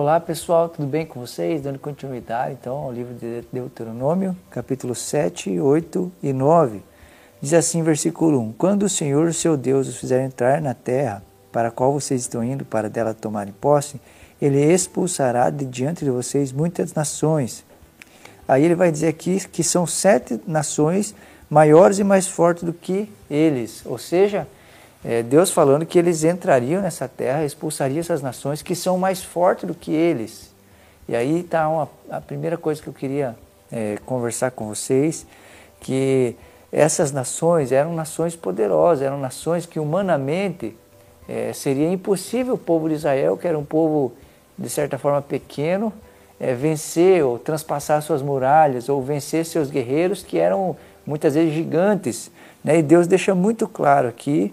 Olá pessoal, tudo bem com vocês? Dando continuidade então ao livro de Deuteronômio, capítulo 7, 8 e 9. Diz assim, versículo 1: Quando o Senhor, seu Deus, os fizer entrar na terra para a qual vocês estão indo para dela tomarem posse, ele expulsará de diante de vocês muitas nações. Aí ele vai dizer aqui que são sete nações maiores e mais fortes do que eles. Ou seja, é Deus falando que eles entrariam nessa terra, expulsariam essas nações que são mais fortes do que eles. E aí está a primeira coisa que eu queria é, conversar com vocês, que essas nações eram nações poderosas, eram nações que humanamente é, seria impossível o povo de Israel, que era um povo de certa forma pequeno, é, vencer ou transpassar suas muralhas ou vencer seus guerreiros que eram muitas vezes gigantes. Né? E Deus deixa muito claro aqui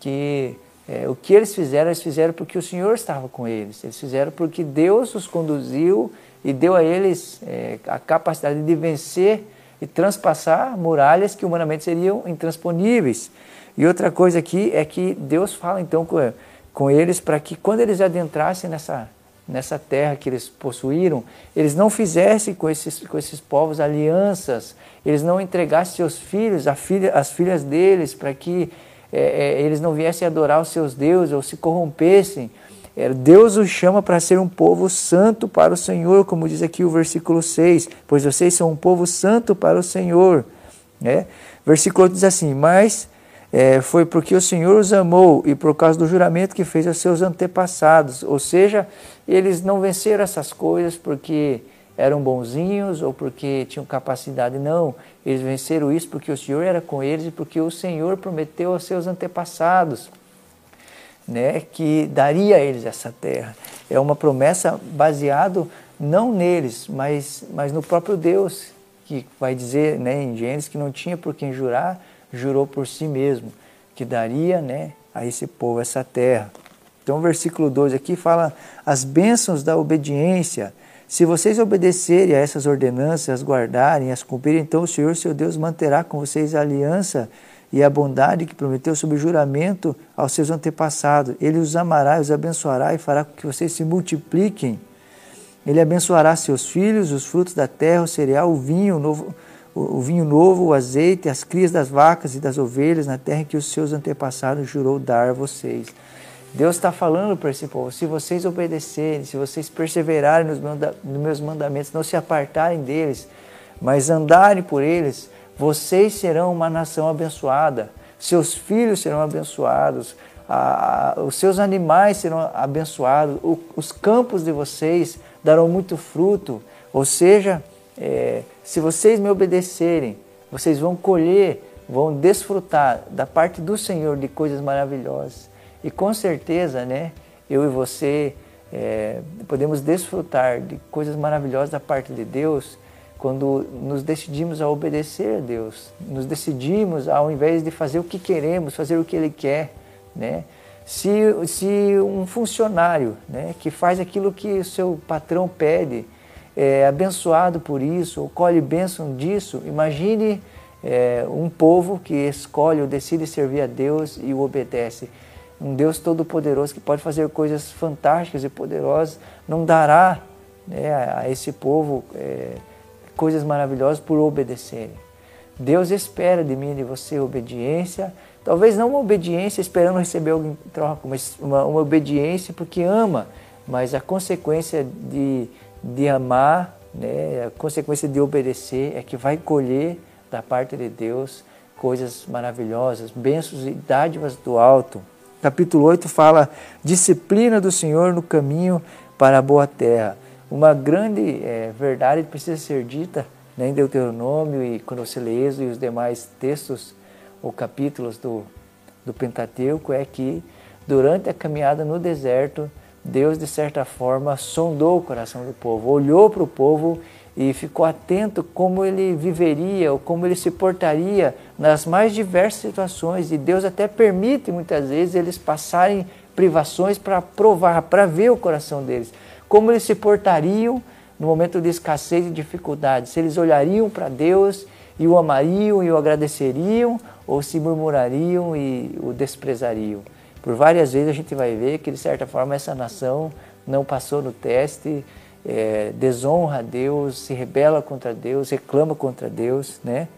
que é, o que eles fizeram, eles fizeram porque o Senhor estava com eles. Eles fizeram porque Deus os conduziu e deu a eles é, a capacidade de vencer e transpassar muralhas que humanamente seriam intransponíveis. E outra coisa aqui é que Deus fala então com, com eles para que quando eles adentrassem nessa, nessa terra que eles possuíram, eles não fizessem com esses, com esses povos alianças, eles não entregassem seus filhos, filha, as filhas deles, para que é, é, eles não viessem adorar os seus deuses ou se corrompessem. É, Deus os chama para ser um povo santo para o Senhor, como diz aqui o versículo 6, pois vocês são um povo santo para o Senhor. Né? Versículo 8 diz assim: Mas é, foi porque o Senhor os amou e por causa do juramento que fez aos seus antepassados. Ou seja, eles não venceram essas coisas porque eram bonzinhos ou porque tinham capacidade, não. Eles venceram isso porque o Senhor era com eles e porque o Senhor prometeu aos seus antepassados né, que daria a eles essa terra. É uma promessa baseada não neles, mas, mas no próprio Deus, que vai dizer né, em Gênesis que não tinha por quem jurar, jurou por si mesmo que daria né, a esse povo essa terra. Então, o versículo 2 aqui fala as bênçãos da obediência. Se vocês obedecerem a essas ordenanças, as guardarem, as cumprirem, então o Senhor, seu Deus, manterá com vocês a aliança e a bondade que prometeu sob juramento aos seus antepassados. Ele os amará, os abençoará e fará com que vocês se multipliquem. Ele abençoará seus filhos, os frutos da terra, o cereal, o vinho, o novo, o vinho novo, o azeite, as crias das vacas e das ovelhas na terra que os seus antepassados jurou dar a vocês. Deus está falando para esse povo: se vocês obedecerem, se vocês perseverarem nos meus mandamentos, não se apartarem deles, mas andarem por eles, vocês serão uma nação abençoada, seus filhos serão abençoados, a, a, os seus animais serão abençoados, o, os campos de vocês darão muito fruto, ou seja, é, se vocês me obedecerem, vocês vão colher, vão desfrutar da parte do Senhor de coisas maravilhosas. E com certeza, né, eu e você é, podemos desfrutar de coisas maravilhosas da parte de Deus quando nos decidimos a obedecer a Deus, nos decidimos ao invés de fazer o que queremos, fazer o que Ele quer, né? Se, se um funcionário né, que faz aquilo que o seu patrão pede, é abençoado por isso, ou colhe bênção disso, imagine é, um povo que escolhe ou decide servir a Deus e o obedece. Um Deus todo-poderoso que pode fazer coisas fantásticas e poderosas, não dará né, a esse povo é, coisas maravilhosas por obedecerem. Deus espera de mim e de você obediência, talvez não uma obediência esperando receber algo em troca, mas uma, uma obediência porque ama, mas a consequência de, de amar, né, a consequência de obedecer é que vai colher da parte de Deus coisas maravilhosas, bênçãos e dádivas do alto. Capítulo 8 fala disciplina do Senhor no caminho para a boa terra. Uma grande é, verdade precisa ser dita né, em Deuteronômio e quando você lê Êxodo e os demais textos ou capítulos do, do Pentateuco é que durante a caminhada no deserto, Deus de certa forma sondou o coração do povo, olhou para o povo e ficou atento como ele viveria ou como ele se portaria nas mais diversas situações. E Deus até permite muitas vezes eles passarem privações para provar, para ver o coração deles. Como eles se portariam no momento de escassez e dificuldade, se eles olhariam para Deus e o amariam e o agradeceriam, ou se murmurariam e o desprezariam. Por várias vezes a gente vai ver que, de certa forma, essa nação não passou no teste, é, desonra a Deus, se rebela contra Deus, reclama contra Deus, né?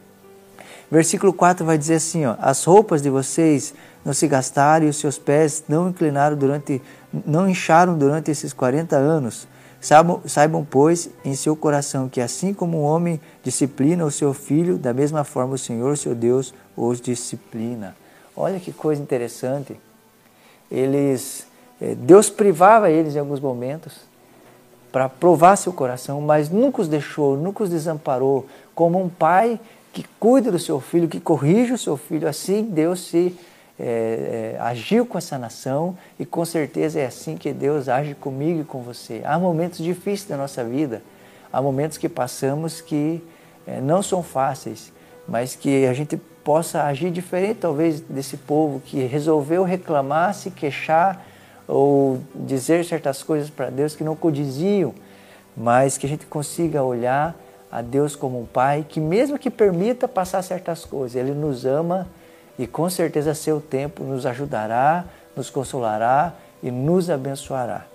Versículo 4 vai dizer assim, ó, as roupas de vocês não se gastaram e os seus pés não inclinaram durante, não incharam durante esses 40 anos. Saibam, saibam, pois, em seu coração que assim como um homem disciplina o seu filho, da mesma forma o Senhor, seu Deus, os disciplina. Olha que coisa interessante. Eles, eh, Deus privava eles em alguns momentos para provar seu coração, mas nunca os deixou, nunca os desamparou, como um pai que cuida do seu filho, que corrige o seu filho. Assim Deus se é, é, agiu com essa nação e com certeza é assim que Deus age comigo e com você. Há momentos difíceis da nossa vida, há momentos que passamos que é, não são fáceis, mas que a gente possa agir diferente talvez desse povo que resolveu reclamar, se queixar ou dizer certas coisas para Deus que não condiziam, mas que a gente consiga olhar a Deus como um Pai que, mesmo que permita passar certas coisas, Ele nos ama e com certeza, seu tempo nos ajudará, nos consolará e nos abençoará.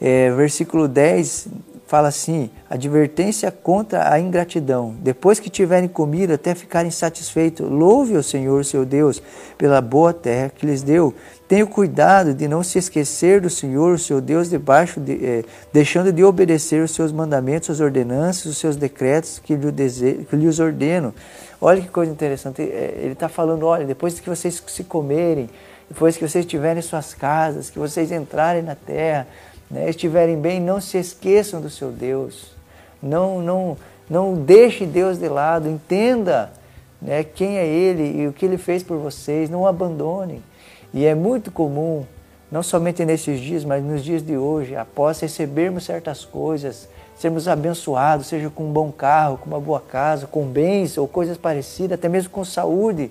É, versículo 10 fala assim: advertência contra a ingratidão. Depois que tiverem comido até ficarem satisfeitos, louve o Senhor, seu Deus, pela boa terra que lhes deu. Tenha cuidado de não se esquecer do Senhor, seu Deus, debaixo de, eh, deixando de obedecer os seus mandamentos, as ordenanças, os seus decretos que, lhe dese, que lhes ordeno. Olha que coisa interessante. Eh, ele está falando: olha, depois que vocês se comerem, depois que vocês estiverem em suas casas, que vocês entrarem na terra, né, estiverem bem, não se esqueçam do seu Deus. Não, não, não deixe Deus de lado. Entenda né, quem é Ele e o que Ele fez por vocês. Não abandonem. E é muito comum, não somente nesses dias, mas nos dias de hoje, após recebermos certas coisas, sermos abençoados, seja com um bom carro, com uma boa casa, com bens ou coisas parecidas, até mesmo com saúde,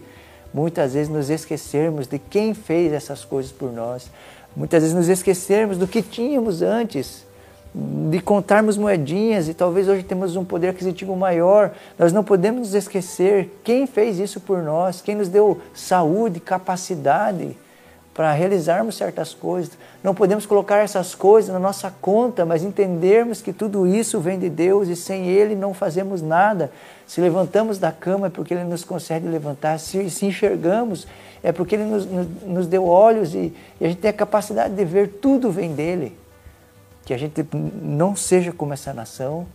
muitas vezes nos esquecermos de quem fez essas coisas por nós. Muitas vezes nos esquecermos do que tínhamos antes, de contarmos moedinhas e talvez hoje temos um poder aquisitivo maior. Nós não podemos nos esquecer quem fez isso por nós, quem nos deu saúde, capacidade para realizarmos certas coisas. Não podemos colocar essas coisas na nossa conta, mas entendermos que tudo isso vem de Deus e sem Ele não fazemos nada. Se levantamos da cama é porque Ele nos concede levantar, se, se enxergamos é porque Ele nos, nos, nos deu olhos e, e a gente tem a capacidade de ver tudo vem dEle. Que a gente não seja como essa nação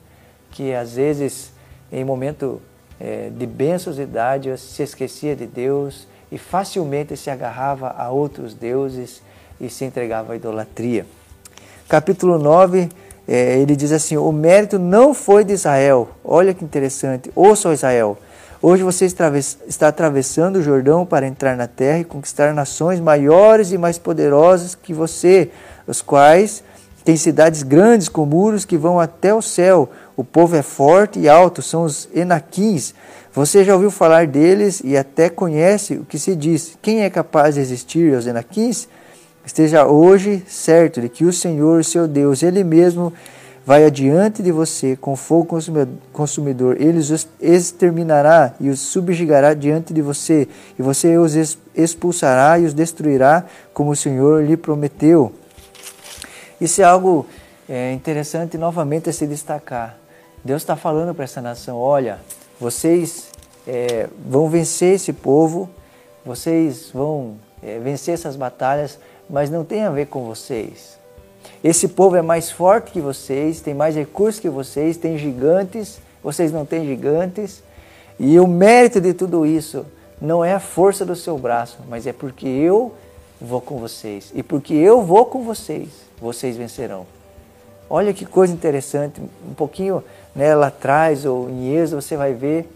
que às vezes em momento é, de bênçãos e dádivas se esquecia de Deus, e facilmente se agarrava a outros deuses e se entregava à idolatria. Capítulo 9, é, ele diz assim: O mérito não foi de Israel. Olha que interessante. Ouça, Israel. Hoje você está atravessando o Jordão para entrar na terra e conquistar nações maiores e mais poderosas que você, os quais têm cidades grandes com muros que vão até o céu. O povo é forte e alto, são os Enaquins. Você já ouviu falar deles e até conhece o que se diz. Quem é capaz de resistir aos Enaquins? Esteja hoje certo de que o Senhor, seu Deus, Ele mesmo vai adiante de você com fogo consumidor. Ele os exterminará e os subjugará diante de você, e você os expulsará e os destruirá, como o Senhor lhe prometeu. Isso é algo é, interessante novamente a se destacar. Deus está falando para essa nação: olha, vocês é, vão vencer esse povo, vocês vão é, vencer essas batalhas, mas não tem a ver com vocês. Esse povo é mais forte que vocês, tem mais recursos que vocês, tem gigantes, vocês não têm gigantes. E o mérito de tudo isso não é a força do seu braço, mas é porque eu vou com vocês. E porque eu vou com vocês, vocês vencerão. Olha que coisa interessante, um pouquinho né, lá atrás ou em Êxodo você vai ver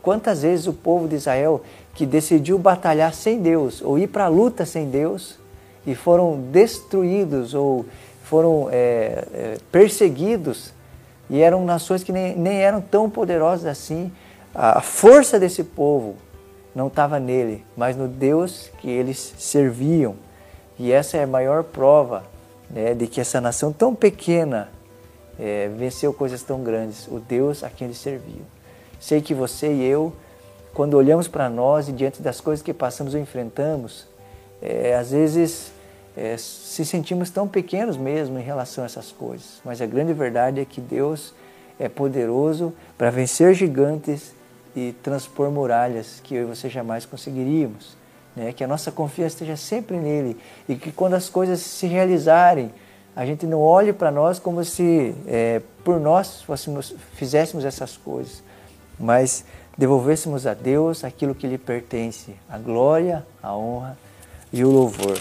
quantas vezes o povo de Israel que decidiu batalhar sem Deus ou ir para a luta sem Deus e foram destruídos ou foram é, é, perseguidos e eram nações que nem, nem eram tão poderosas assim. A força desse povo não estava nele, mas no Deus que eles serviam. E essa é a maior prova né, de que essa nação tão pequena é, venceu coisas tão grandes, o Deus a quem ele serviu. Sei que você e eu, quando olhamos para nós e diante das coisas que passamos ou enfrentamos, é, às vezes é, se sentimos tão pequenos mesmo em relação a essas coisas. Mas a grande verdade é que Deus é poderoso para vencer gigantes e transpor muralhas que eu e você jamais conseguiríamos. Né? Que a nossa confiança esteja sempre nele e que quando as coisas se realizarem, a gente não olhe para nós como se é, por nós fôssemos, fizéssemos essas coisas, mas devolvêssemos a Deus aquilo que lhe pertence, a glória, a honra e o louvor.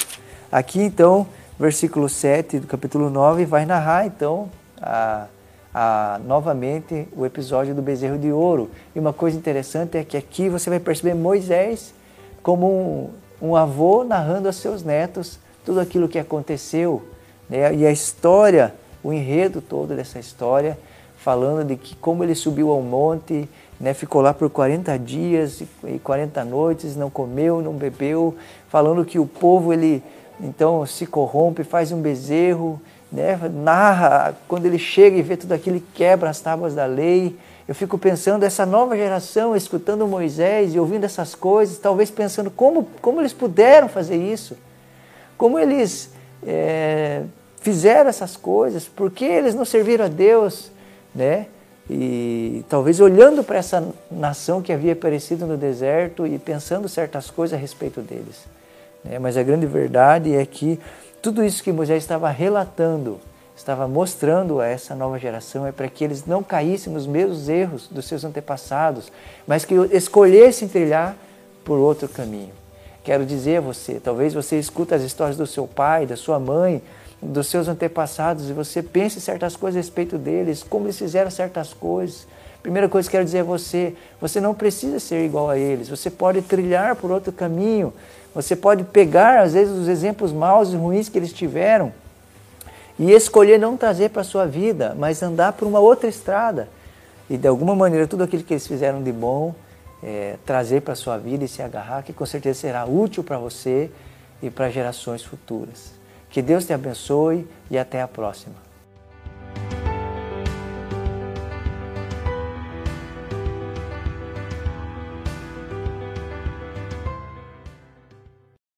Aqui então, versículo 7 do capítulo 9 vai narrar então a, a, novamente o episódio do bezerro de ouro. E uma coisa interessante é que aqui você vai perceber Moisés como um, um avô narrando aos seus netos tudo aquilo que aconteceu. Né? E a história, o enredo todo dessa história, falando de que como ele subiu ao monte, né, ficou lá por 40 dias e 40 noites, não comeu, não bebeu, falando que o povo ele então se corrompe, faz um bezerro, né, narra quando ele chega e vê tudo aquilo, quebra as tábuas da lei. Eu fico pensando, essa nova geração, escutando Moisés e ouvindo essas coisas, talvez pensando como, como eles puderam fazer isso, como eles é, fizeram essas coisas, por que eles não serviram a Deus, né? E talvez olhando para essa nação que havia aparecido no deserto e pensando certas coisas a respeito deles. Né? Mas a grande verdade é que tudo isso que Moisés estava relatando, estava mostrando a essa nova geração é para que eles não caíssem nos mesmos erros dos seus antepassados, mas que escolhessem trilhar por outro caminho. Quero dizer a você, talvez você escuta as histórias do seu pai, da sua mãe, dos seus antepassados e você pense certas coisas a respeito deles, como eles fizeram certas coisas. Primeira coisa que quero dizer a você, você não precisa ser igual a eles, você pode trilhar por outro caminho, você pode pegar, às vezes, os exemplos maus e ruins que eles tiveram e escolher não trazer para a sua vida, mas andar por uma outra estrada. E, de alguma maneira, tudo aquilo que eles fizeram de bom, é, trazer para a sua vida e se agarrar, que com certeza será útil para você e para gerações futuras. Que Deus te abençoe e até a próxima.